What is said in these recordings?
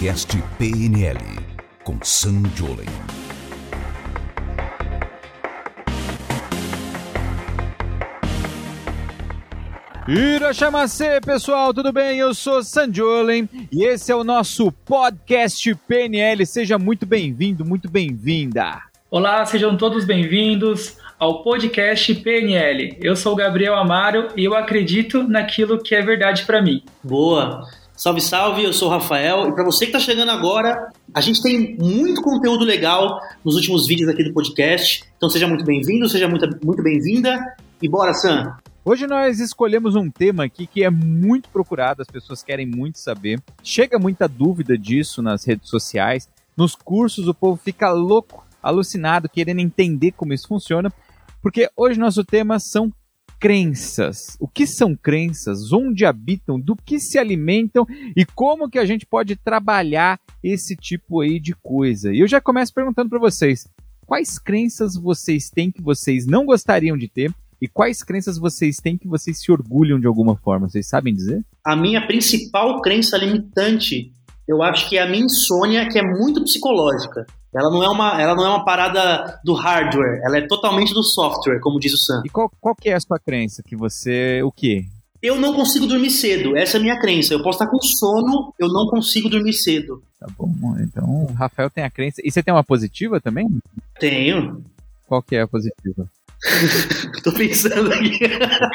podcast PNL com Sam Jolen. Irachamacê, pessoal, tudo bem? Eu sou Sanjolen e esse é o nosso podcast PNL. Seja muito bem-vindo, muito bem-vinda. Olá, sejam todos bem-vindos ao podcast PNL. Eu sou o Gabriel Amaro e eu acredito naquilo que é verdade para mim. Boa. Salve, salve, eu sou o Rafael e para você que está chegando agora, a gente tem muito conteúdo legal nos últimos vídeos aqui do podcast. Então seja muito bem-vindo, seja muito, muito bem-vinda e bora, Sam! Hoje nós escolhemos um tema aqui que é muito procurado, as pessoas querem muito saber. Chega muita dúvida disso nas redes sociais, nos cursos o povo fica louco, alucinado, querendo entender como isso funciona, porque hoje nosso tema são crenças. O que são crenças? Onde habitam? Do que se alimentam? E como que a gente pode trabalhar esse tipo aí de coisa? E eu já começo perguntando para vocês, quais crenças vocês têm que vocês não gostariam de ter? E quais crenças vocês têm que vocês se orgulham de alguma forma? Vocês sabem dizer? A minha principal crença limitante, eu acho que é a minha insônia, que é muito psicológica. Ela não é uma, ela não é uma parada do hardware, ela é totalmente do software, como diz o Sam. E qual, qual que é a sua crença? Que você. O quê? Eu não consigo dormir cedo, essa é a minha crença. Eu posso estar com sono, eu não consigo dormir cedo. Tá bom, então o Rafael tem a crença. E você tem uma positiva também? Tenho. Qual que é a positiva? Tô pensando aqui.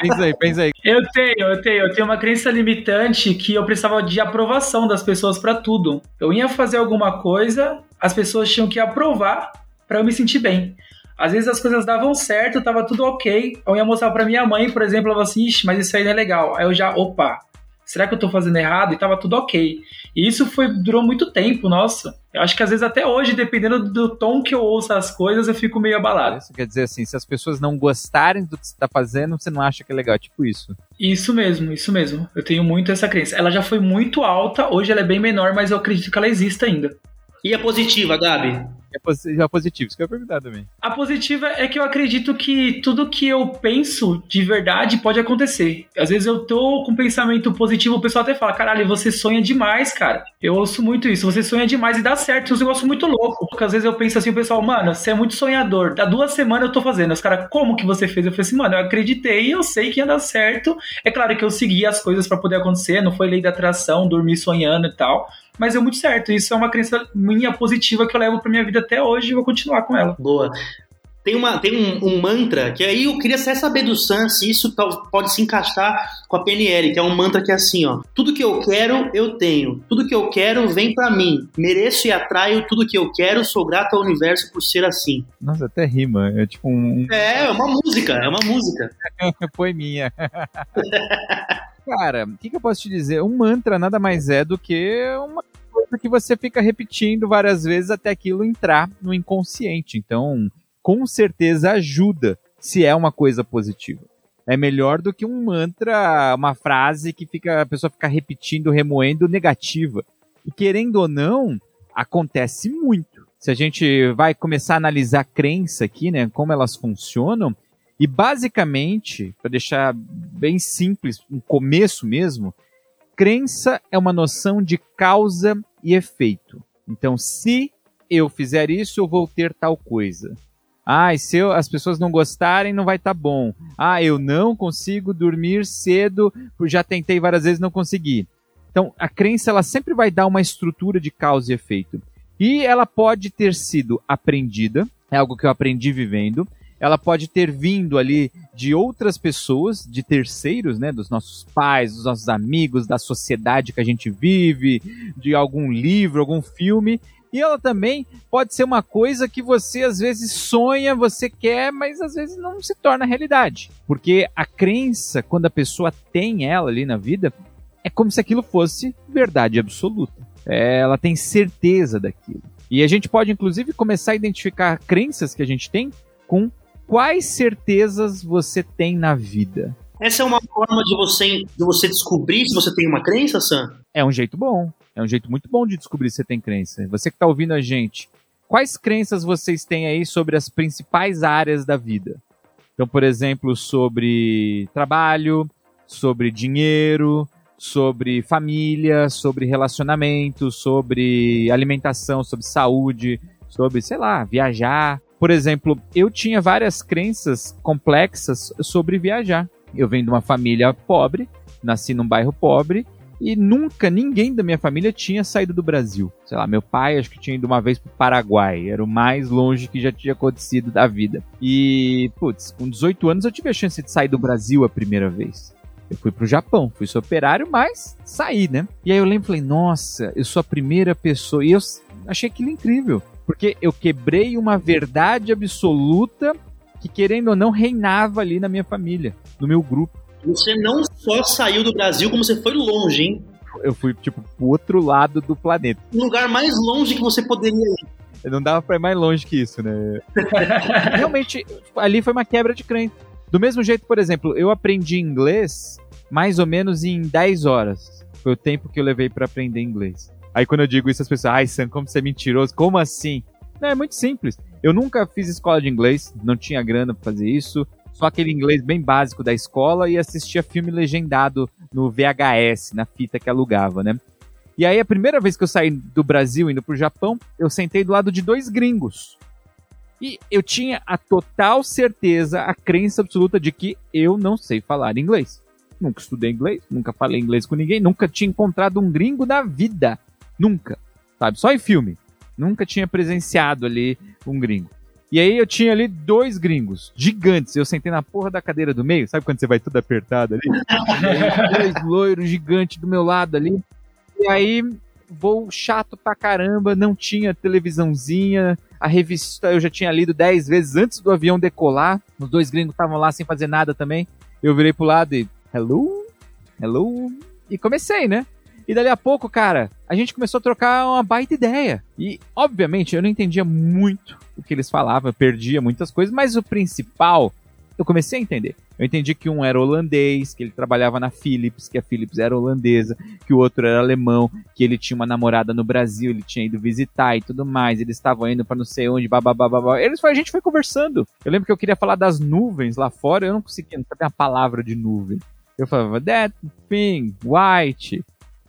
pensa aí, pensa aí. Eu tenho, eu tenho. Eu tenho uma crença limitante que eu precisava de aprovação das pessoas para tudo. Eu ia fazer alguma coisa, as pessoas tinham que aprovar para eu me sentir bem. Às vezes as coisas davam certo, tava tudo ok. Eu ia mostrar para minha mãe, por exemplo, ela falava assim, Ixi, mas isso aí não é legal. Aí eu já, opa, será que eu tô fazendo errado? E tava tudo ok. E isso foi, durou muito tempo, nossa. Eu acho que às vezes até hoje, dependendo do tom que eu ouço as coisas, eu fico meio abalado. Isso quer dizer assim, se as pessoas não gostarem do que você tá fazendo, você não acha que é legal, tipo isso. Isso mesmo, isso mesmo. Eu tenho muito essa crença. Ela já foi muito alta, hoje ela é bem menor, mas eu acredito que ela exista ainda. E a positiva, Gabi? É, é positivo, isso que eu ia perguntar também. A positiva é que eu acredito que tudo que eu penso de verdade pode acontecer. Às vezes eu tô com um pensamento positivo, o pessoal até fala: caralho, você sonha demais, cara. Eu ouço muito isso, você sonha demais e dá certo. É um negócio muito louco. Porque às vezes eu penso assim, o pessoal, mano, você é muito sonhador. Dá duas semanas eu tô fazendo. Os caras, como que você fez? Eu falei assim, mano, eu acreditei, eu sei que ia dar certo. É claro que eu segui as coisas para poder acontecer, não foi lei da atração, dormir sonhando e tal mas deu muito certo. Isso é uma crença minha positiva que eu levo pra minha vida até hoje e vou continuar com ela. Boa. Tem, uma, tem um, um, mantra que aí eu queria até saber do Sam se isso pode se encaixar com a PNL, que é um mantra que é assim, ó. Tudo que eu quero, eu tenho. Tudo que eu quero vem para mim. Mereço e atraio tudo que eu quero. Sou grato ao universo por ser assim. Nossa, até rima. É tipo um. É, é uma música. É uma música. minha. Cara, o que, que eu posso te dizer? Um mantra nada mais é do que uma coisa que você fica repetindo várias vezes até aquilo entrar no inconsciente. Então, com certeza ajuda se é uma coisa positiva. É melhor do que um mantra, uma frase que fica, a pessoa fica repetindo, remoendo negativa. E querendo ou não, acontece muito. Se a gente vai começar a analisar a crença aqui, né, como elas funcionam, e basicamente, para deixar bem simples, um começo mesmo, crença é uma noção de causa e efeito. Então, se eu fizer isso, eu vou ter tal coisa. Ah, e se eu, as pessoas não gostarem, não vai estar tá bom. Ah, eu não consigo dormir cedo, já tentei várias vezes, não consegui. Então, a crença ela sempre vai dar uma estrutura de causa e efeito. E ela pode ter sido aprendida, é algo que eu aprendi vivendo, ela pode ter vindo ali de outras pessoas, de terceiros, né, dos nossos pais, dos nossos amigos, da sociedade que a gente vive, de algum livro, algum filme, e ela também pode ser uma coisa que você às vezes sonha, você quer, mas às vezes não se torna realidade. Porque a crença, quando a pessoa tem ela ali na vida, é como se aquilo fosse verdade absoluta. É, ela tem certeza daquilo. E a gente pode, inclusive, começar a identificar crenças que a gente tem com quais certezas você tem na vida? Essa é uma forma de você, de você descobrir se você tem uma crença, Sam? É um jeito bom. É um jeito muito bom de descobrir se você tem crença. Você que está ouvindo a gente, quais crenças vocês têm aí sobre as principais áreas da vida? Então, por exemplo, sobre trabalho, sobre dinheiro, sobre família, sobre relacionamento, sobre alimentação, sobre saúde, sobre, sei lá, viajar. Por exemplo, eu tinha várias crenças complexas sobre viajar. Eu venho de uma família pobre, nasci num bairro pobre e nunca ninguém da minha família tinha saído do Brasil. Sei lá, meu pai acho que tinha ido uma vez pro Paraguai, era o mais longe que já tinha acontecido da vida. E, putz, com 18 anos eu tive a chance de sair do Brasil a primeira vez. Eu fui pro Japão, fui seu operário, mas saí, né? E aí eu lembro, falei, nossa, eu sou a primeira pessoa. E eu achei aquilo incrível, porque eu quebrei uma verdade absoluta que, querendo ou não, reinava ali na minha família, no meu grupo. Você não só saiu do Brasil, como você foi longe, hein? Eu fui, tipo, pro outro lado do planeta. O lugar mais longe que você poderia ir. Não dava pra ir mais longe que isso, né? Realmente, ali foi uma quebra de crença. Do mesmo jeito, por exemplo, eu aprendi inglês mais ou menos em 10 horas. Foi o tempo que eu levei para aprender inglês. Aí quando eu digo isso, as pessoas, ai Sam, como você é mentiroso, como assim? Não, é muito simples. Eu nunca fiz escola de inglês, não tinha grana pra fazer isso só aquele inglês bem básico da escola e assistia filme legendado no VHS, na fita que alugava, né? E aí, a primeira vez que eu saí do Brasil indo pro Japão, eu sentei do lado de dois gringos. E eu tinha a total certeza, a crença absoluta de que eu não sei falar inglês. Nunca estudei inglês, nunca falei inglês com ninguém, nunca tinha encontrado um gringo na vida. Nunca. Sabe? Só em filme. Nunca tinha presenciado ali um gringo. E aí eu tinha ali dois gringos, gigantes. Eu sentei na porra da cadeira do meio, sabe quando você vai tudo apertado ali? dois loiros gigantes do meu lado ali. E aí, voo chato pra caramba, não tinha televisãozinha, a revista eu já tinha lido dez vezes antes do avião decolar. Os dois gringos estavam lá sem fazer nada também. Eu virei pro lado e, hello? Hello? E comecei, né? E dali a pouco, cara, a gente começou a trocar uma baita ideia. E, obviamente, eu não entendia muito o que eles falavam, eu perdia muitas coisas, mas o principal eu comecei a entender. Eu entendi que um era holandês, que ele trabalhava na Philips, que a Philips era holandesa, que o outro era alemão, que ele tinha uma namorada no Brasil, ele tinha ido visitar e tudo mais, eles estavam indo para não sei onde, babá. Eles, a gente foi conversando. Eu lembro que eu queria falar das nuvens lá fora, eu não conseguia, não sabia a palavra de nuvem. Eu falava, that thing, white,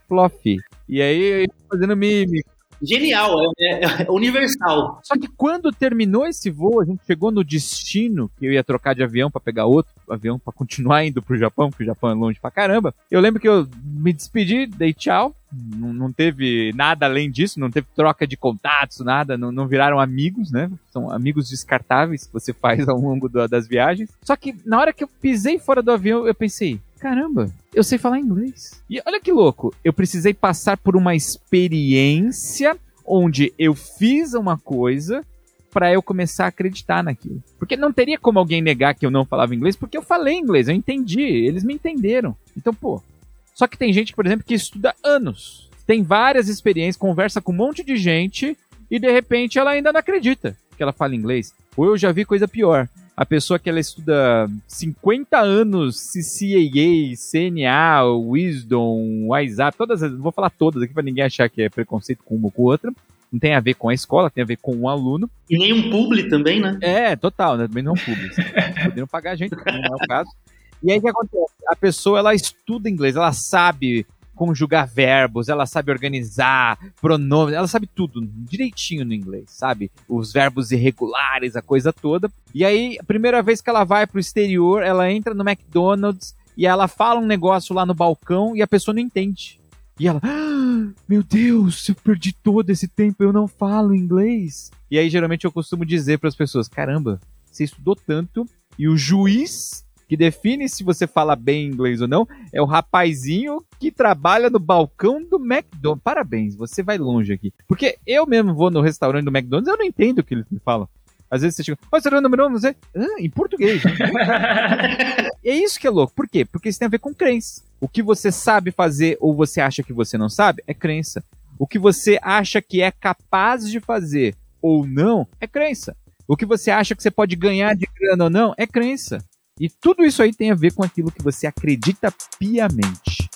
fluffy. E aí, fazendo mímica. Genial, é, é, é, universal. Só que quando terminou esse voo, a gente chegou no destino, que eu ia trocar de avião para pegar outro avião para continuar indo pro Japão, porque o Japão é longe pra caramba. Eu lembro que eu me despedi, dei tchau. Não, não teve nada além disso, não teve troca de contatos, nada, não, não viraram amigos, né? São amigos descartáveis que você faz ao longo do, das viagens. Só que na hora que eu pisei fora do avião, eu pensei, caramba, eu sei falar inglês. E olha que louco, eu precisei passar por uma experiência onde eu fiz uma coisa para eu começar a acreditar naquilo. Porque não teria como alguém negar que eu não falava inglês, porque eu falei inglês, eu entendi, eles me entenderam. Então, pô. Só que tem gente, por exemplo, que estuda anos, tem várias experiências, conversa com um monte de gente e de repente ela ainda não acredita que ela fala inglês. Ou eu já vi coisa pior a pessoa que ela estuda 50 anos CCAA, CNA, Wisdom, WhatsApp, todas as, vou falar todas aqui para ninguém achar que é preconceito com uma ou com outra. Não tem a ver com a escola, tem a ver com um aluno. E nem um publi também, né? É, total, né? Também não é um publi. Poderiam pagar a gente, não é o caso. E aí o que acontece? A pessoa ela estuda inglês, ela sabe conjugar verbos, ela sabe organizar pronomes, ela sabe tudo direitinho no inglês, sabe? Os verbos irregulares, a coisa toda. E aí, a primeira vez que ela vai pro exterior, ela entra no McDonald's e ela fala um negócio lá no balcão e a pessoa não entende. E ela, ah, meu Deus, eu perdi todo esse tempo, eu não falo inglês. E aí, geralmente, eu costumo dizer para as pessoas: caramba, você estudou tanto e o juiz que define se você fala bem inglês ou não, é o rapazinho que trabalha no balcão do McDonald's. Parabéns, você vai longe aqui. Porque eu mesmo vou no restaurante do McDonald's, eu não entendo o que eles me falam. Às vezes você chega, oi, você número um, não sei. Ah, em português. É isso que é louco. Por quê? Porque isso tem a ver com crença. O que você sabe fazer ou você acha que você não sabe é crença. O que você acha que é capaz de fazer ou não é crença. O que você acha que você pode ganhar de grana ou não é crença. E tudo isso aí tem a ver com aquilo que você acredita piamente.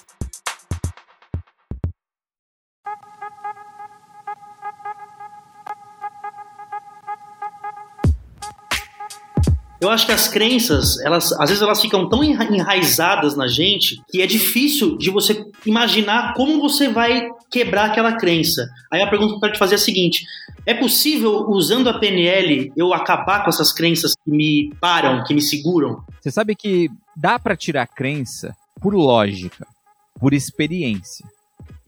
Eu acho que as crenças, elas às vezes elas ficam tão enraizadas na gente que é difícil de você imaginar como você vai quebrar aquela crença. Aí a pergunta que eu quero te fazer é a seguinte: é possível, usando a PNL, eu acabar com essas crenças que me param, que me seguram? Você sabe que dá para tirar crença por lógica, por experiência.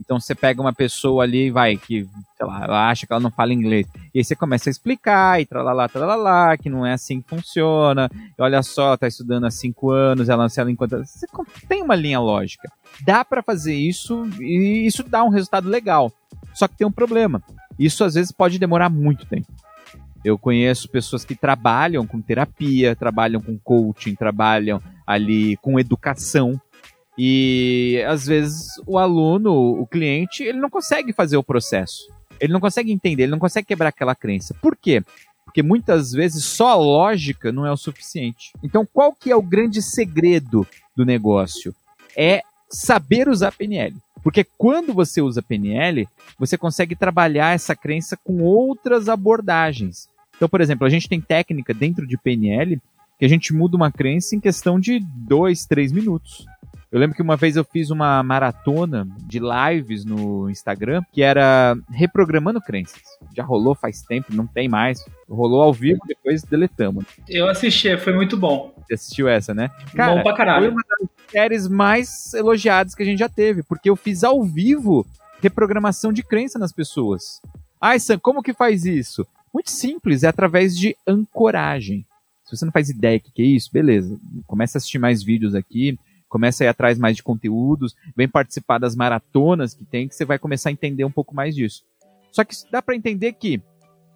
Então você pega uma pessoa ali, vai, que, sei lá, ela acha que ela não fala inglês. E aí você começa a explicar, e tralalá, tralalá, que não é assim que funciona. E olha só, tá estudando há cinco anos, ela, se ela encontra. Você tem uma linha lógica. Dá para fazer isso e isso dá um resultado legal. Só que tem um problema. Isso às vezes pode demorar muito tempo. Eu conheço pessoas que trabalham com terapia, trabalham com coaching, trabalham ali com educação e às vezes o aluno, o cliente, ele não consegue fazer o processo. Ele não consegue entender, ele não consegue quebrar aquela crença. Por quê? Porque muitas vezes só a lógica não é o suficiente. Então, qual que é o grande segredo do negócio? É saber usar PNL. Porque quando você usa PNL, você consegue trabalhar essa crença com outras abordagens. Então, por exemplo, a gente tem técnica dentro de PNL que a gente muda uma crença em questão de dois, três minutos. Eu lembro que uma vez eu fiz uma maratona de lives no Instagram que era reprogramando crenças. Já rolou faz tempo, não tem mais. Rolou ao vivo, depois deletamos. Eu assisti, foi muito bom. Você assistiu essa, né? Cara, bom pra caralho. Foi uma das séries mais elogiadas que a gente já teve, porque eu fiz ao vivo reprogramação de crença nas pessoas. Ai, Sam, como que faz isso? Muito simples, é através de ancoragem. Se você não faz ideia do que é isso, beleza. Começa a assistir mais vídeos aqui começa a ir atrás mais de conteúdos, vem participar das maratonas que tem, que você vai começar a entender um pouco mais disso. Só que dá para entender que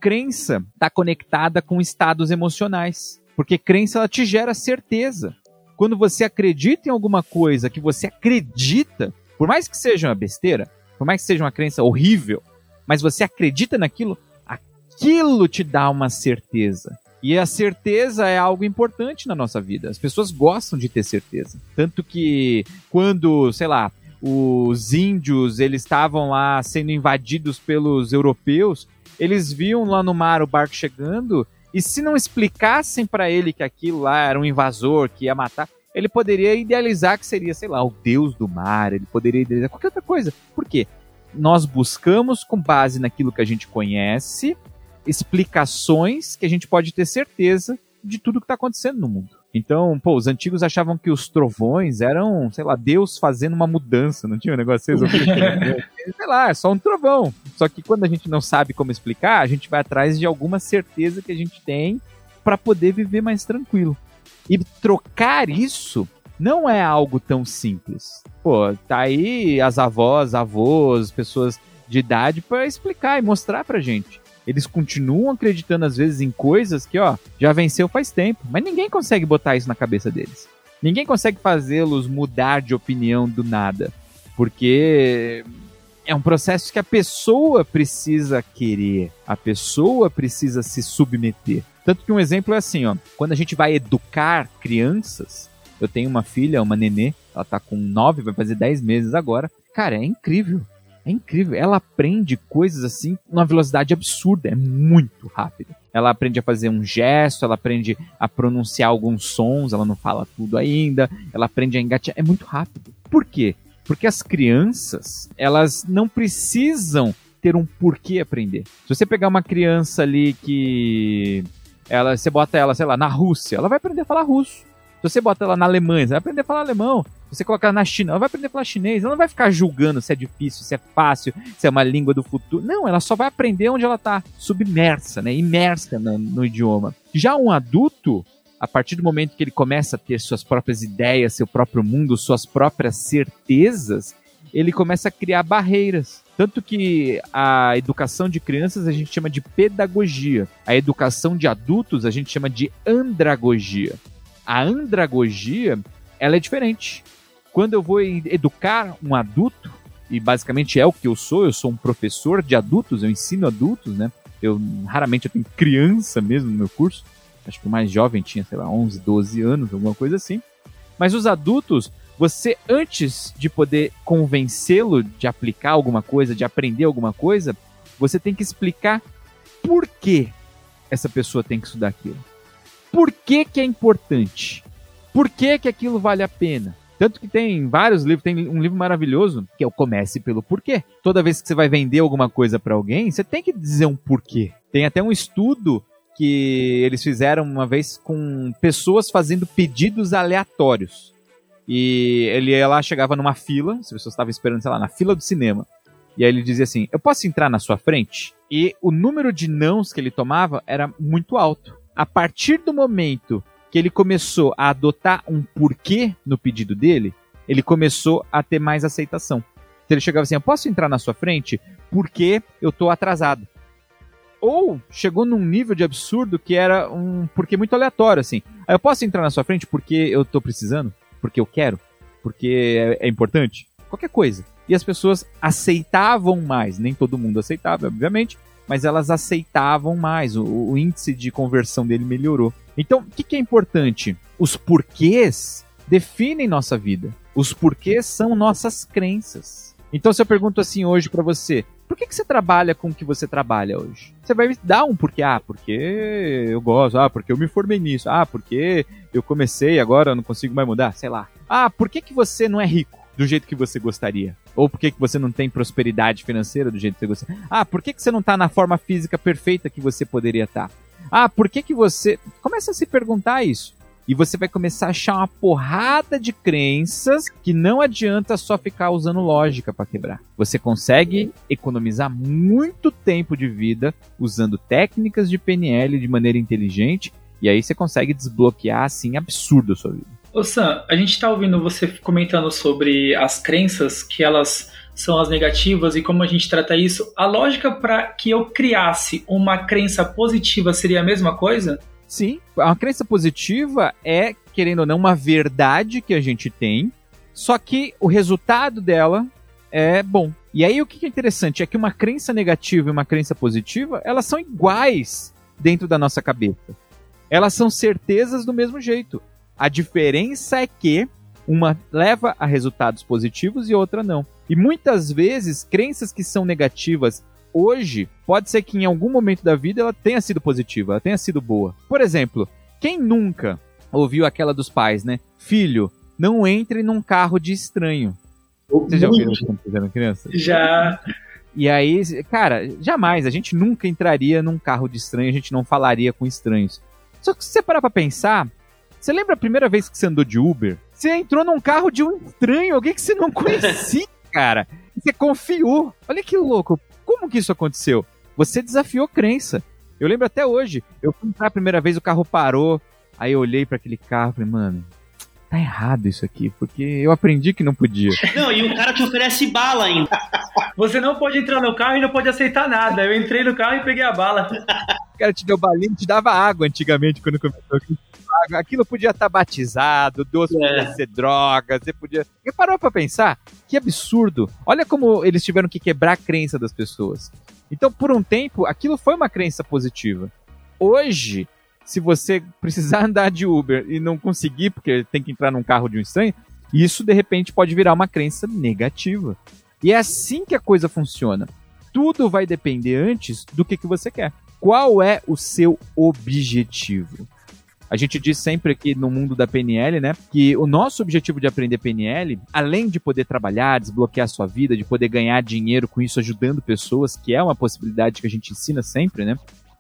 crença está conectada com estados emocionais, porque crença ela te gera certeza. Quando você acredita em alguma coisa que você acredita, por mais que seja uma besteira, por mais que seja uma crença horrível, mas você acredita naquilo, aquilo te dá uma certeza. E a certeza é algo importante na nossa vida. As pessoas gostam de ter certeza. Tanto que quando, sei lá, os índios eles estavam lá sendo invadidos pelos europeus, eles viam lá no mar o barco chegando e se não explicassem para ele que aquilo lá era um invasor que ia matar, ele poderia idealizar que seria, sei lá, o deus do mar, ele poderia idealizar qualquer outra coisa. Por quê? Nós buscamos com base naquilo que a gente conhece explicações que a gente pode ter certeza de tudo que está acontecendo no mundo. Então, pô, os antigos achavam que os trovões eram, sei lá, Deus fazendo uma mudança, não tinha um negócio assim? sei lá, é só um trovão. Só que quando a gente não sabe como explicar, a gente vai atrás de alguma certeza que a gente tem para poder viver mais tranquilo. E trocar isso não é algo tão simples. Pô, tá aí as avós, avós, pessoas de idade para explicar e mostrar pra gente eles continuam acreditando às vezes em coisas que, ó, já venceu faz tempo, mas ninguém consegue botar isso na cabeça deles. Ninguém consegue fazê-los mudar de opinião do nada, porque é um processo que a pessoa precisa querer, a pessoa precisa se submeter. Tanto que um exemplo é assim, ó, quando a gente vai educar crianças, eu tenho uma filha, uma nenê, ela tá com 9, vai fazer 10 meses agora. Cara, é incrível. É incrível. Ela aprende coisas assim numa velocidade absurda. É muito rápido. Ela aprende a fazer um gesto, ela aprende a pronunciar alguns sons, ela não fala tudo ainda. Ela aprende a engatear. É muito rápido. Por quê? Porque as crianças, elas não precisam ter um porquê aprender. Se você pegar uma criança ali que ela, você bota ela, sei lá, na Rússia, ela vai aprender a falar russo. Se você bota ela na Alemanha, ela vai aprender a falar alemão. Você colocar na China, ela vai aprender a falar chinês. Ela não vai ficar julgando se é difícil, se é fácil, se é uma língua do futuro. Não, ela só vai aprender onde ela está submersa, né? Imersa no, no idioma. Já um adulto, a partir do momento que ele começa a ter suas próprias ideias, seu próprio mundo, suas próprias certezas, ele começa a criar barreiras. Tanto que a educação de crianças a gente chama de pedagogia. A educação de adultos a gente chama de andragogia. A andragogia, ela é diferente. Quando eu vou educar um adulto, e basicamente é o que eu sou, eu sou um professor de adultos, eu ensino adultos, né? Eu raramente eu tenho criança mesmo no meu curso. Acho que o mais jovem tinha, sei lá, 11, 12 anos, alguma coisa assim. Mas os adultos, você antes de poder convencê-lo de aplicar alguma coisa, de aprender alguma coisa, você tem que explicar por que essa pessoa tem que estudar aquilo. por que, que é importante? Por que, que aquilo vale a pena? Tanto que tem vários livros, tem um livro maravilhoso que é o Comece pelo Porquê. Toda vez que você vai vender alguma coisa para alguém, você tem que dizer um porquê. Tem até um estudo que eles fizeram uma vez com pessoas fazendo pedidos aleatórios. E ele lá, chegava numa fila, as pessoas estavam esperando, sei lá, na fila do cinema. E aí ele dizia assim: Eu posso entrar na sua frente? E o número de nãos que ele tomava era muito alto. A partir do momento que ele começou a adotar um porquê no pedido dele, ele começou a ter mais aceitação. Então ele chegava assim: Eu posso entrar na sua frente porque eu tô atrasado. Ou chegou num nível de absurdo que era um porquê muito aleatório, assim. Ah, eu posso entrar na sua frente porque eu tô precisando? Porque eu quero? Porque é, é importante? Qualquer coisa. E as pessoas aceitavam mais. Nem todo mundo aceitava, obviamente, mas elas aceitavam mais. O, o índice de conversão dele melhorou. Então, o que, que é importante? Os porquês definem nossa vida. Os porquês são nossas crenças. Então, se eu pergunto assim hoje para você, por que, que você trabalha com o que você trabalha hoje? Você vai me dar um porquê. Ah, porque eu gosto. Ah, porque eu me formei nisso. Ah, porque eu comecei agora eu não consigo mais mudar. Sei lá. Ah, por que, que você não é rico do jeito que você gostaria? Ou por que, que você não tem prosperidade financeira do jeito que você gostaria? Ah, por que, que você não está na forma física perfeita que você poderia estar? Tá? Ah, por que, que você. Começa a se perguntar isso. E você vai começar a achar uma porrada de crenças que não adianta só ficar usando lógica para quebrar. Você consegue economizar muito tempo de vida usando técnicas de PNL de maneira inteligente e aí você consegue desbloquear assim absurdo a sua vida. Ô Sam, a gente está ouvindo você comentando sobre as crenças que elas são as negativas e como a gente trata isso. A lógica para que eu criasse uma crença positiva seria a mesma coisa? Sim, a crença positiva é, querendo ou não, uma verdade que a gente tem, só que o resultado dela é bom. E aí o que é interessante é que uma crença negativa e uma crença positiva, elas são iguais dentro da nossa cabeça. Elas são certezas do mesmo jeito. A diferença é que uma leva a resultados positivos e outra não. E muitas vezes, crenças que são negativas hoje, pode ser que em algum momento da vida ela tenha sido positiva, ela tenha sido boa. Por exemplo, quem nunca ouviu aquela dos pais, né? Filho, não entre num carro de estranho. Vocês já ouviram quando fizeram criança? Já. E aí, cara, jamais, a gente nunca entraria num carro de estranho, a gente não falaria com estranhos. Só que se você parar pra pensar, você lembra a primeira vez que você andou de Uber? Você entrou num carro de um estranho, alguém que você não conhecia, cara. Você confiou. Olha que louco. Como que isso aconteceu? Você desafiou crença. Eu lembro até hoje. Eu fui entrar a primeira vez, o carro parou. Aí eu olhei para aquele carro e falei, mano, tá errado isso aqui, porque eu aprendi que não podia. Não, e o cara te oferece bala ainda. Você não pode entrar no carro e não pode aceitar nada. Eu entrei no carro e peguei a bala. O cara te deu balinha, te dava água antigamente quando começou aquilo podia estar tá batizado, doce é. podia ser droga, você podia. E parou pra pensar? Que absurdo. Olha como eles tiveram que quebrar a crença das pessoas. Então, por um tempo, aquilo foi uma crença positiva. Hoje, se você precisar andar de Uber e não conseguir, porque tem que entrar num carro de um estranho, isso de repente pode virar uma crença negativa. E é assim que a coisa funciona. Tudo vai depender antes do que, que você quer. Qual é o seu objetivo? A gente diz sempre aqui no mundo da PNL, né, que o nosso objetivo de aprender PNL, além de poder trabalhar, desbloquear a sua vida, de poder ganhar dinheiro com isso ajudando pessoas, que é uma possibilidade que a gente ensina sempre, né,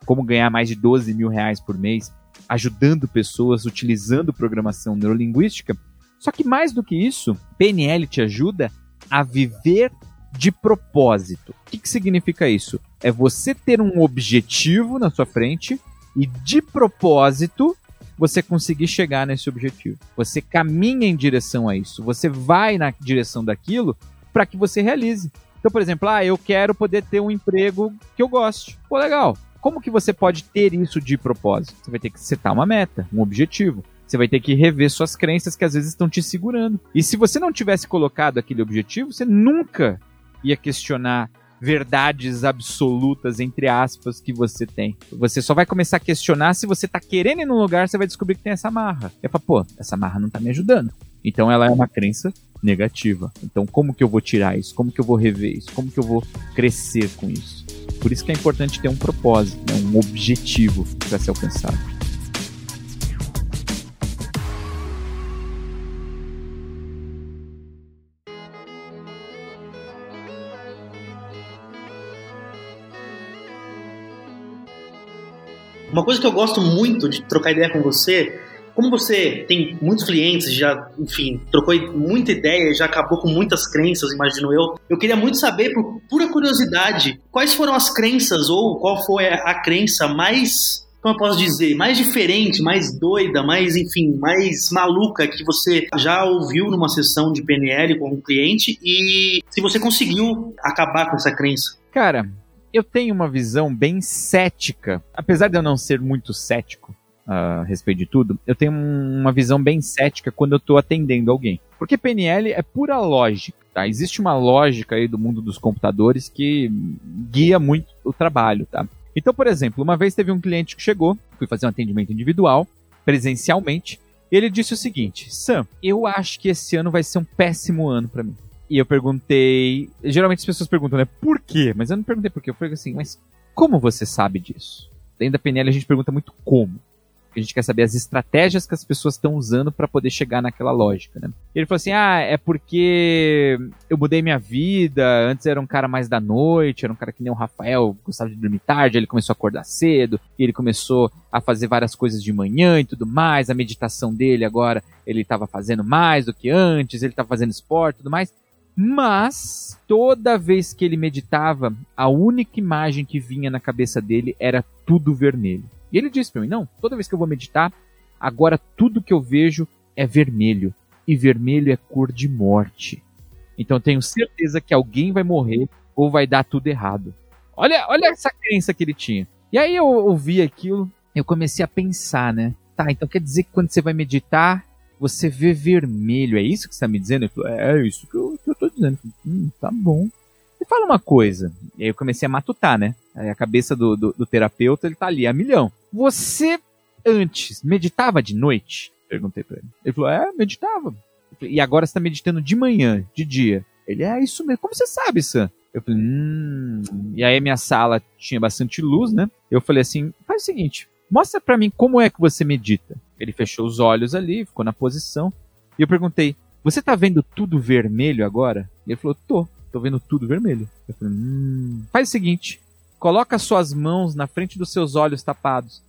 como ganhar mais de 12 mil reais por mês, ajudando pessoas, utilizando programação neurolinguística. Só que mais do que isso, PNL te ajuda a viver de propósito. O que, que significa isso? É você ter um objetivo na sua frente e de propósito você conseguir chegar nesse objetivo. Você caminha em direção a isso. Você vai na direção daquilo para que você realize. Então, por exemplo, ah, eu quero poder ter um emprego que eu goste. Pô, legal. Como que você pode ter isso de propósito? Você vai ter que setar uma meta, um objetivo. Você vai ter que rever suas crenças que às vezes estão te segurando. E se você não tivesse colocado aquele objetivo, você nunca ia questionar verdades absolutas, entre aspas, que você tem. Você só vai começar a questionar se você tá querendo ir num lugar, você vai descobrir que tem essa marra. E fala, pô, essa marra não tá me ajudando. Então ela é uma crença negativa. Então como que eu vou tirar isso? Como que eu vou rever isso? Como que eu vou crescer com isso? Por isso que é importante ter um propósito, né? um objetivo para ser alcançado. Uma coisa que eu gosto muito de trocar ideia com você como você tem muitos clientes, já, enfim, trocou muita ideia, já acabou com muitas crenças, imagino eu. Eu queria muito saber, por pura curiosidade, quais foram as crenças ou qual foi a crença mais como eu posso dizer, mais diferente, mais doida, mais, enfim, mais maluca que você já ouviu numa sessão de PNL com um cliente e se você conseguiu acabar com essa crença? Cara, eu tenho uma visão bem cética, apesar de eu não ser muito cético a respeito de tudo, eu tenho uma visão bem cética quando eu estou atendendo alguém. Porque PNL é pura lógica, tá? Existe uma lógica aí do mundo dos computadores que guia muito o trabalho, tá? Então, por exemplo, uma vez teve um cliente que chegou, fui fazer um atendimento individual, presencialmente, e ele disse o seguinte: Sam, eu acho que esse ano vai ser um péssimo ano para mim. E eu perguntei. Geralmente as pessoas perguntam, né? Por quê? Mas eu não perguntei por quê. Eu falei assim, mas como você sabe disso? Dentro da PNL a gente pergunta muito como a gente quer saber as estratégias que as pessoas estão usando para poder chegar naquela lógica, né? Ele falou assim: "Ah, é porque eu mudei minha vida, antes era um cara mais da noite, era um cara que nem o Rafael, gostava de dormir tarde, ele começou a acordar cedo, e ele começou a fazer várias coisas de manhã e tudo mais, a meditação dele agora, ele estava fazendo mais do que antes, ele estava fazendo esporte e tudo mais. Mas toda vez que ele meditava, a única imagem que vinha na cabeça dele era tudo vermelho. E ele disse para mim: não, toda vez que eu vou meditar, agora tudo que eu vejo é vermelho. E vermelho é cor de morte. Então tenho certeza que alguém vai morrer ou vai dar tudo errado. Olha, olha essa crença que ele tinha. E aí eu ouvi aquilo, eu comecei a pensar, né? Tá, então quer dizer que quando você vai meditar, você vê vermelho. É isso que você está me dizendo? Falei, é, é isso que eu, eu tô dizendo. Falei, hum, tá bom. Fala uma coisa. E aí eu comecei a matutar, né? Aí a cabeça do, do, do terapeuta, ele tá ali a milhão. Você antes meditava de noite? Perguntei pra ele. Ele falou, é, meditava. Falei, e agora você tá meditando de manhã, de dia. Ele, é isso mesmo. Como você sabe, Sam? Eu falei, hum. E aí minha sala tinha bastante luz, né? Eu falei assim, faz o seguinte, mostra para mim como é que você medita. Ele fechou os olhos ali, ficou na posição. E eu perguntei, você tá vendo tudo vermelho agora? Ele falou, tô, tô vendo tudo vermelho. Eu falei, hum. Faz o seguinte, coloca suas mãos na frente dos seus olhos tapados.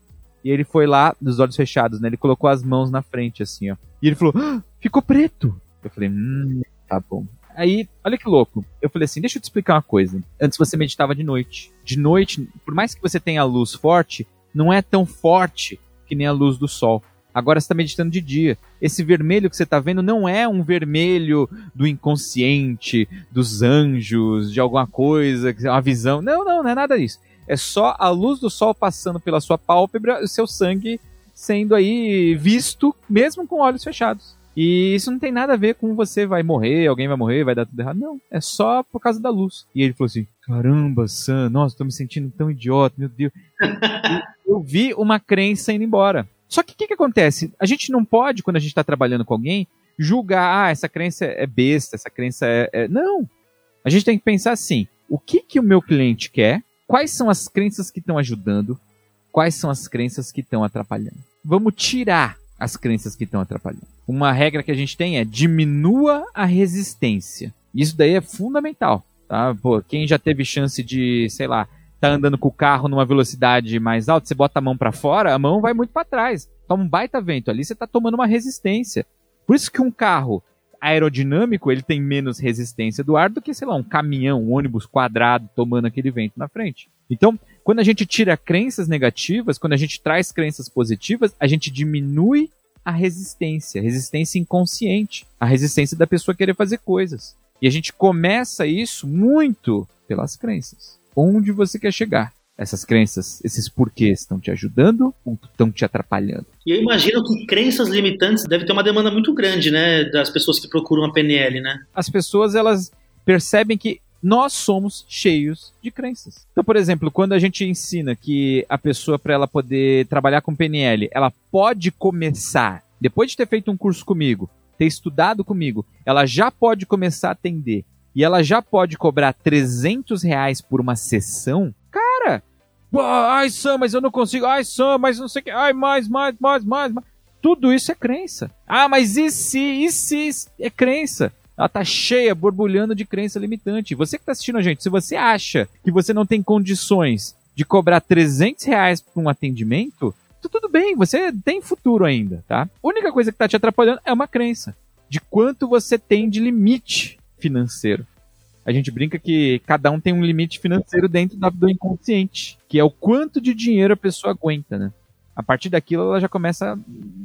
E ele foi lá, dos olhos fechados, né? Ele colocou as mãos na frente, assim, ó. E ele falou, ah, ficou preto. Eu falei, hum, tá bom. Aí, olha que louco. Eu falei assim, deixa eu te explicar uma coisa. Antes você meditava de noite. De noite, por mais que você tenha luz forte, não é tão forte que nem a luz do sol. Agora você está meditando de dia. Esse vermelho que você está vendo não é um vermelho do inconsciente, dos anjos, de alguma coisa, uma visão. Não, não, não é nada disso. É só a luz do sol passando pela sua pálpebra, o seu sangue sendo aí visto, mesmo com olhos fechados. E isso não tem nada a ver com você vai morrer, alguém vai morrer, vai dar tudo errado. Não, é só por causa da luz. E ele falou assim: caramba, Sam, nossa, tô me sentindo tão idiota, meu Deus. eu vi uma crença indo embora. Só que o que, que acontece? A gente não pode, quando a gente está trabalhando com alguém, julgar, ah, essa crença é besta, essa crença é, é. Não! A gente tem que pensar assim: o que, que o meu cliente quer? Quais são as crenças que estão ajudando? Quais são as crenças que estão atrapalhando? Vamos tirar as crenças que estão atrapalhando. Uma regra que a gente tem é diminua a resistência. Isso daí é fundamental. Tá? Pô, quem já teve chance de, sei lá, tá andando com o carro numa velocidade mais alta, você bota a mão para fora, a mão vai muito para trás. Toma um baita vento ali, você tá tomando uma resistência. Por isso que um carro aerodinâmico, ele tem menos resistência do ar do que, sei lá, um caminhão, um ônibus quadrado tomando aquele vento na frente. Então, quando a gente tira crenças negativas, quando a gente traz crenças positivas, a gente diminui a resistência, resistência inconsciente, a resistência da pessoa querer fazer coisas. E a gente começa isso muito pelas crenças onde você quer chegar. Essas crenças, esses porquês estão te ajudando ou estão te atrapalhando? E eu imagino que crenças limitantes deve ter uma demanda muito grande, né, das pessoas que procuram a PNL, né? As pessoas elas percebem que nós somos cheios de crenças. Então, por exemplo, quando a gente ensina que a pessoa para ela poder trabalhar com PNL, ela pode começar depois de ter feito um curso comigo, ter estudado comigo, ela já pode começar a atender e ela já pode cobrar 300 reais por uma sessão, cara, ai Sam, mas eu não consigo, ai Sam, mas não sei o que, ai mais, mais, mais, mais, mais. Tudo isso é crença. Ah, mas e se, e se é crença? Ela tá cheia, borbulhando de crença limitante. Você que tá assistindo a gente, se você acha que você não tem condições de cobrar 300 reais por um atendimento, tudo bem, você tem futuro ainda, tá? A única coisa que está te atrapalhando é uma crença de quanto você tem de limite financeiro. A gente brinca que cada um tem um limite financeiro dentro do inconsciente, que é o quanto de dinheiro a pessoa aguenta, né? A partir daquilo ela já começa a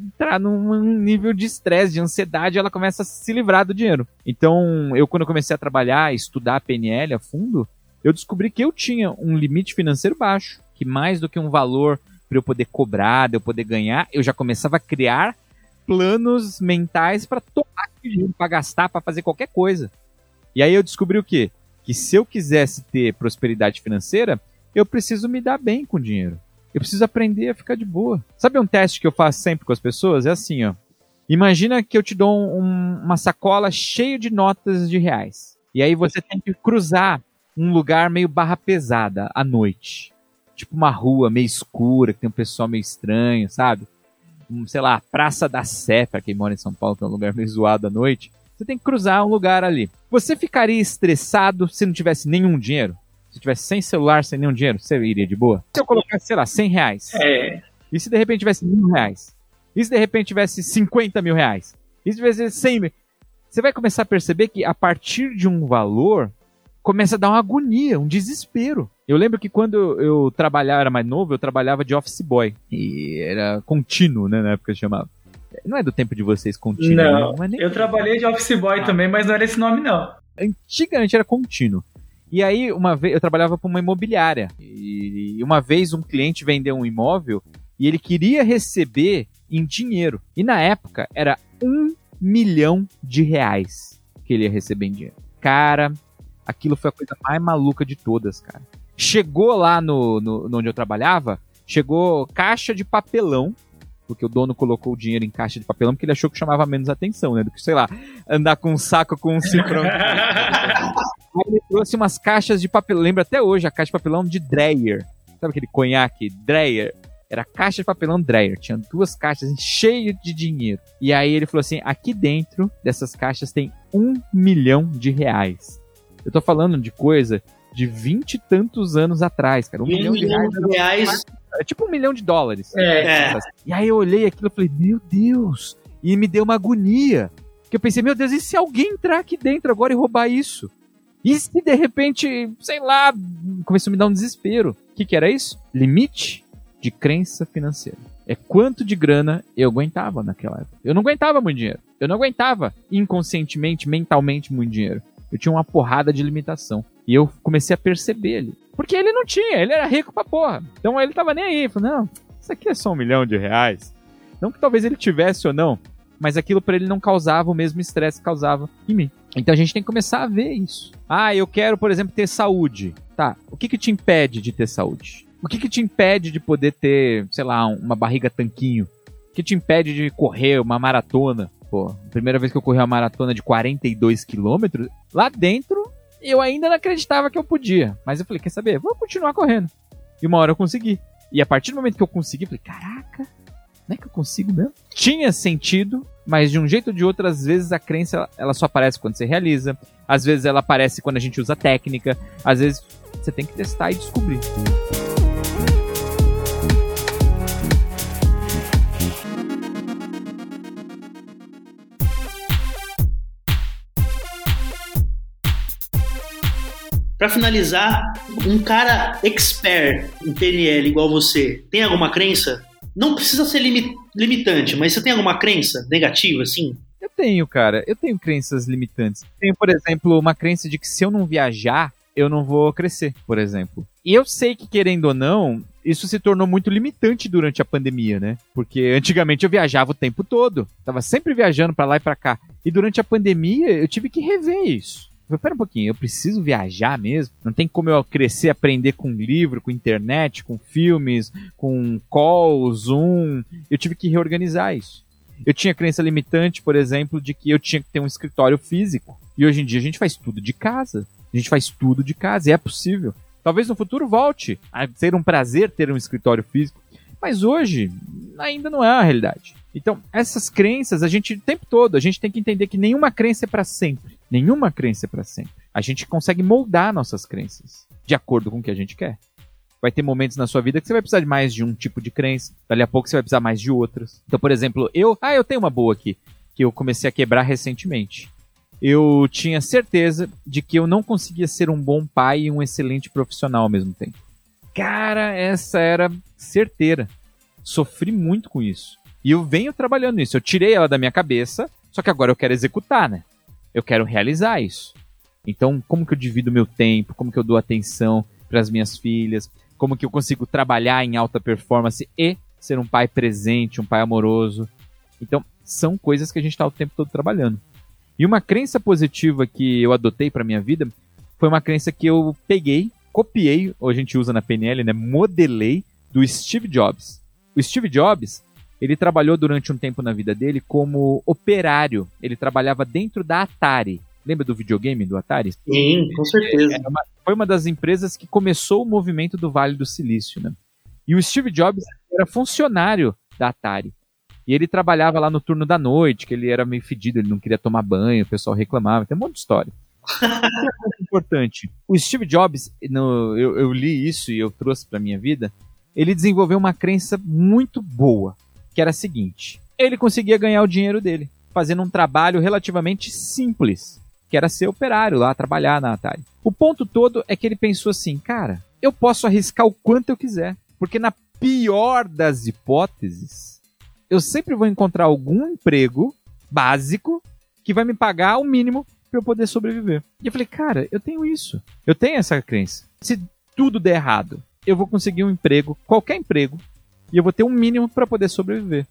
entrar num nível de estresse, de ansiedade, ela começa a se livrar do dinheiro. Então, eu quando comecei a trabalhar, estudar a PNL a fundo, eu descobri que eu tinha um limite financeiro baixo, que mais do que um valor para eu poder cobrar, de eu poder ganhar, eu já começava a criar planos mentais para tomar dinheiro, para gastar, para fazer qualquer coisa. E aí eu descobri o quê? Que se eu quisesse ter prosperidade financeira, eu preciso me dar bem com o dinheiro. Eu preciso aprender a ficar de boa. Sabe um teste que eu faço sempre com as pessoas? É assim, ó. Imagina que eu te dou um, uma sacola cheia de notas de reais. E aí você tem que cruzar um lugar meio barra pesada à noite. Tipo uma rua meio escura, que tem um pessoal meio estranho, sabe? Um, sei lá, Praça da Sé, pra quem mora em São Paulo, que é um lugar meio zoado à noite. Você tem que cruzar um lugar ali. Você ficaria estressado se não tivesse nenhum dinheiro? Se tivesse sem celular, sem nenhum dinheiro, você iria de boa? Se eu colocasse, sei lá, 100 reais. É. E se de repente tivesse mil reais? E se de repente tivesse 50 mil reais? E se tivesse 100 mil? Você vai começar a perceber que a partir de um valor, começa a dar uma agonia, um desespero. Eu lembro que quando eu trabalhava, era mais novo, eu trabalhava de office boy. E era contínuo, né, na época chamava. Não é do tempo de vocês contínuo. Não, né? nem... eu trabalhei de office boy ah. também, mas não era esse nome não. Antigamente era contínuo. E aí, uma vez, eu trabalhava para uma imobiliária. E uma vez um cliente vendeu um imóvel e ele queria receber em dinheiro. E na época era um milhão de reais que ele ia receber em dinheiro. Cara, aquilo foi a coisa mais maluca de todas, cara. Chegou lá no, no, no onde eu trabalhava, chegou caixa de papelão porque o dono colocou o dinheiro em caixa de papelão porque ele achou que chamava menos atenção, né? Do que, sei lá, andar com um saco com um cifrão. Aí ele trouxe umas caixas de papelão. Lembra até hoje a caixa de papelão de Dreyer. Sabe aquele conhaque? Dreyer. Era caixa de papelão Dreyer. Tinha duas caixas cheias de dinheiro. E aí ele falou assim: aqui dentro dessas caixas tem um milhão de reais. Eu tô falando de coisa de vinte e tantos anos atrás, cara. Um, milhão, milhão, de reais. De reais é tipo um milhão de dólares. É. é. E aí eu olhei aquilo e falei, meu Deus. E me deu uma agonia. Que eu pensei, meu Deus, e se alguém entrar aqui dentro agora e roubar isso? E se de repente, sei lá, começou a me dar um desespero. O que, que era isso? Limite de crença financeira. É quanto de grana eu aguentava naquela época. Eu não aguentava muito dinheiro. Eu não aguentava inconscientemente, mentalmente muito dinheiro. Eu tinha uma porrada de limitação. E eu comecei a perceber ali. Porque ele não tinha, ele era rico pra porra. Então ele tava nem aí. Falou, não, isso aqui é só um milhão de reais. Não que talvez ele tivesse ou não, mas aquilo para ele não causava o mesmo estresse que causava em mim. Então a gente tem que começar a ver isso. Ah, eu quero, por exemplo, ter saúde. Tá, o que que te impede de ter saúde? O que que te impede de poder ter, sei lá, uma barriga tanquinho? O que te impede de correr uma maratona? Pô, primeira vez que eu corri uma maratona de 42 quilômetros, lá dentro eu ainda não acreditava que eu podia. Mas eu falei, quer saber? Vou continuar correndo. E uma hora eu consegui. E a partir do momento que eu consegui, eu falei, caraca, não é que eu consigo mesmo? Tinha sentido, mas de um jeito ou de outro, às vezes a crença ela só aparece quando você realiza, às vezes ela aparece quando a gente usa técnica, às vezes você tem que testar e descobrir. Para finalizar, um cara expert em PNL igual você, tem alguma crença? Não precisa ser limi limitante, mas você tem alguma crença negativa, assim? Eu tenho, cara. Eu tenho crenças limitantes. Tenho, por exemplo, uma crença de que se eu não viajar, eu não vou crescer, por exemplo. E eu sei que, querendo ou não, isso se tornou muito limitante durante a pandemia, né? Porque antigamente eu viajava o tempo todo, tava sempre viajando para lá e para cá. E durante a pandemia eu tive que rever isso. Pera um pouquinho, eu preciso viajar mesmo? Não tem como eu crescer, aprender com livro, com internet, com filmes, com call, Zoom. Eu tive que reorganizar isso. Eu tinha crença limitante, por exemplo, de que eu tinha que ter um escritório físico. E hoje em dia a gente faz tudo de casa. A gente faz tudo de casa e é possível. Talvez no futuro volte a ser um prazer ter um escritório físico. Mas hoje ainda não é a realidade. Então, essas crenças, a gente, o tempo todo, a gente tem que entender que nenhuma crença é para sempre. Nenhuma crença é para sempre. A gente consegue moldar nossas crenças de acordo com o que a gente quer. vai ter momentos na sua vida que você vai precisar de mais de um tipo de crença, dali a pouco você vai precisar mais de outras. Então, por exemplo, eu, ah, eu tenho uma boa aqui, que eu comecei a quebrar recentemente. Eu tinha certeza de que eu não conseguia ser um bom pai e um excelente profissional ao mesmo tempo. Cara, essa era certeira. Sofri muito com isso. E eu venho trabalhando nisso. Eu tirei ela da minha cabeça, só que agora eu quero executar, né? Eu quero realizar isso. Então, como que eu divido meu tempo? Como que eu dou atenção para as minhas filhas? Como que eu consigo trabalhar em alta performance e ser um pai presente, um pai amoroso? Então, são coisas que a gente está o tempo todo trabalhando. E uma crença positiva que eu adotei para minha vida foi uma crença que eu peguei, copiei, ou a gente usa na PNL, né, modelei do Steve Jobs. O Steve Jobs, ele trabalhou durante um tempo na vida dele como operário. Ele trabalhava dentro da Atari. Lembra do videogame do Atari? Sim, com certeza. Uma, foi uma das empresas que começou o movimento do Vale do Silício, né? E o Steve Jobs era funcionário da Atari. E ele trabalhava lá no turno da noite, que ele era meio fedido, ele não queria tomar banho, o pessoal reclamava, tem um monte de história. é importante. O Steve Jobs, no, eu, eu, li isso e eu trouxe para minha vida. Ele desenvolveu uma crença muito boa, que era a seguinte: ele conseguia ganhar o dinheiro dele fazendo um trabalho relativamente simples, que era ser operário lá, trabalhar na Atari. O ponto todo é que ele pensou assim, cara, eu posso arriscar o quanto eu quiser, porque na pior das hipóteses, eu sempre vou encontrar algum emprego básico que vai me pagar o mínimo para eu poder sobreviver. E eu falei, cara, eu tenho isso. Eu tenho essa crença. Se tudo der errado, eu vou conseguir um emprego, qualquer emprego, e eu vou ter um mínimo para poder sobreviver.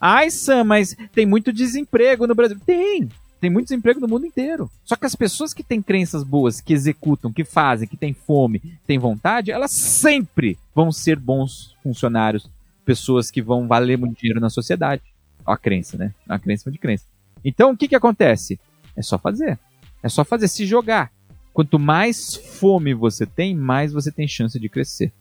Ai, Sam, mas tem muito desemprego no Brasil. Tem! Tem muito desemprego no mundo inteiro. Só que as pessoas que têm crenças boas, que executam, que fazem, que têm fome, têm vontade, elas sempre vão ser bons funcionários, pessoas que vão valer muito dinheiro na sociedade. Ó, a crença, né? A crença de crença. Então, o que que acontece? É só fazer. É só fazer, se jogar. Quanto mais fome você tem, mais você tem chance de crescer.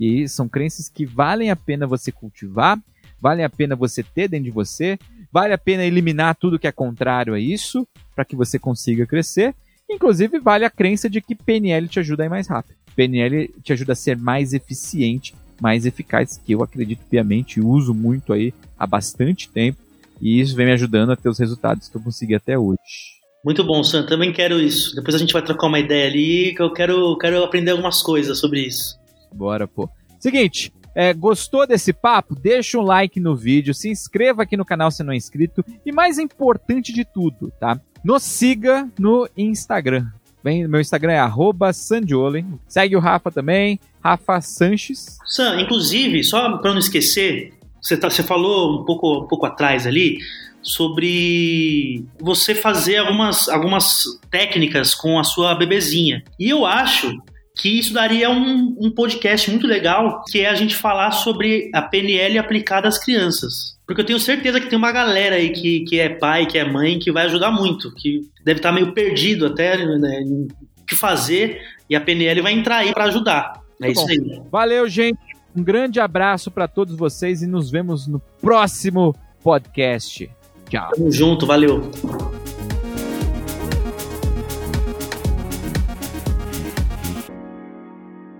E são crenças que valem a pena você cultivar, valem a pena você ter dentro de você, vale a pena eliminar tudo que é contrário a isso, para que você consiga crescer. Inclusive, vale a crença de que PNL te ajuda a ir mais rápido. PNL te ajuda a ser mais eficiente mais eficaz, que eu acredito piamente e uso muito aí há bastante tempo. E isso vem me ajudando a ter os resultados que eu consegui até hoje. Muito bom, Sam. Também quero isso. Depois a gente vai trocar uma ideia ali, que eu quero, quero aprender algumas coisas sobre isso. Bora, pô. Seguinte, é, gostou desse papo? Deixa um like no vídeo, se inscreva aqui no canal se não é inscrito e mais importante de tudo, tá? Nos siga no Instagram. Vem, meu Instagram é Sandiolen. Segue o Rafa também, Rafa Sanches. Sam, inclusive, só para não esquecer, você, tá, você falou um pouco, um pouco atrás ali sobre você fazer algumas, algumas técnicas com a sua bebezinha. E eu acho que isso daria um, um podcast muito legal, que é a gente falar sobre a PNL aplicada às crianças. Porque eu tenho certeza que tem uma galera aí que, que é pai, que é mãe, que vai ajudar muito, que deve estar meio perdido até né, em o que fazer, e a PNL vai entrar aí para ajudar. É muito isso bom. aí. Valeu, gente. Um grande abraço para todos vocês e nos vemos no próximo podcast. Tchau. Tamo junto, valeu.